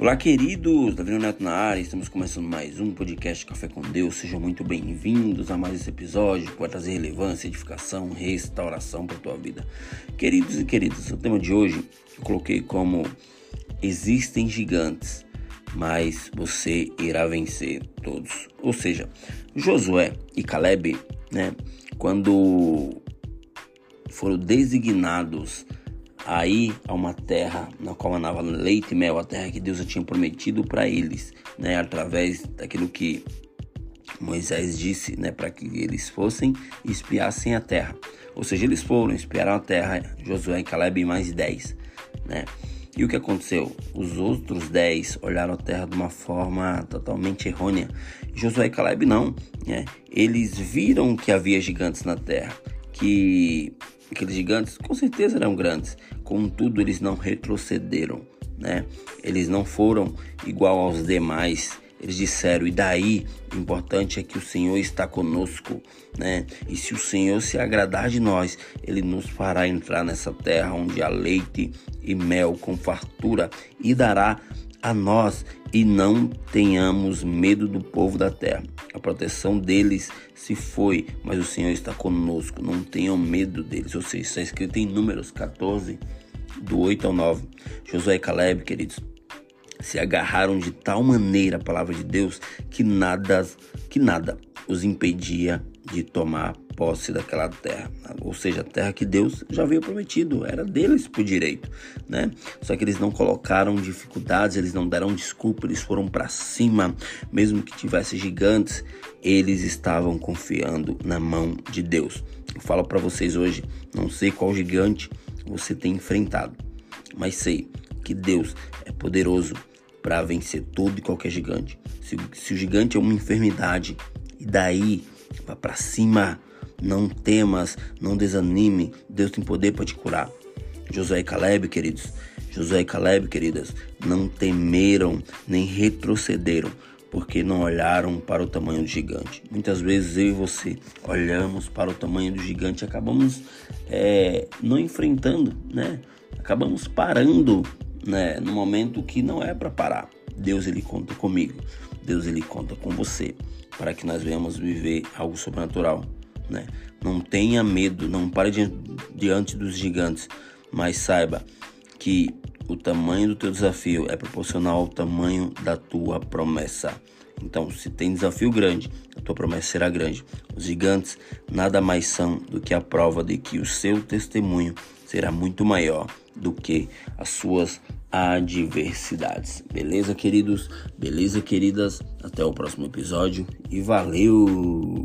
Olá, queridos! Davi Neto na área, estamos começando mais um podcast Café com Deus. Sejam muito bem-vindos a mais esse episódio que vai trazer relevância, edificação, restauração para a tua vida. Queridos e queridas, o tema de hoje eu coloquei como Existem gigantes, mas você irá vencer todos. Ou seja, Josué e Caleb, né, quando foram designados aí a uma terra na qual manava leite e mel, a terra que Deus tinha prometido para eles, né, através daquilo que Moisés disse, né, para que eles fossem e espiassem a terra. Ou seja, eles foram, espiaram a terra, Josué e Caleb e mais dez, né? E o que aconteceu? Os outros dez olharam a terra de uma forma totalmente errônea. Josué e Caleb não, né? Eles viram que havia gigantes na terra, que aqueles gigantes com certeza eram grandes, contudo eles não retrocederam, né? Eles não foram igual aos demais. Eles disseram, e daí o importante é que o Senhor está conosco, né? E se o Senhor se agradar de nós, Ele nos fará entrar nessa terra onde há leite e mel com fartura e dará a nós e não tenhamos medo do povo da terra. A proteção deles se foi, mas o Senhor está conosco. Não tenham medo deles. Ou seja, está escrito em Números 14, do 8 ao 9. Josué e Caleb, queridos, se agarraram de tal maneira à palavra de Deus que nada, que nada os impedia de tomar posse daquela terra, ou seja, a terra que Deus já havia prometido, era deles por direito, né? Só que eles não colocaram dificuldades, eles não deram desculpa, eles foram para cima, mesmo que tivesse gigantes, eles estavam confiando na mão de Deus. Eu falo para vocês hoje, não sei qual gigante você tem enfrentado, mas sei que Deus é poderoso para vencer todo e qualquer gigante. Se, se o gigante é uma enfermidade, e daí vá para cima, não temas, não desanime. Deus tem poder para te curar. Josué e Caleb, queridos. Josué e Caleb, queridas, não temeram nem retrocederam, porque não olharam para o tamanho do gigante. Muitas vezes eu e você olhamos para o tamanho do gigante e acabamos é, não enfrentando, né? Acabamos parando, né? No momento que não é para parar. Deus ele conta comigo. Deus ele conta com você para que nós venhamos viver algo sobrenatural né? Não tenha medo, não pare diante dos gigantes, mas saiba que o tamanho do teu desafio é proporcional ao tamanho da tua promessa. Então, se tem desafio grande, a tua promessa será grande. Os gigantes nada mais são do que a prova de que o seu testemunho será muito maior do que as suas adversidades. Beleza, queridos? Beleza, queridas? Até o próximo episódio e valeu!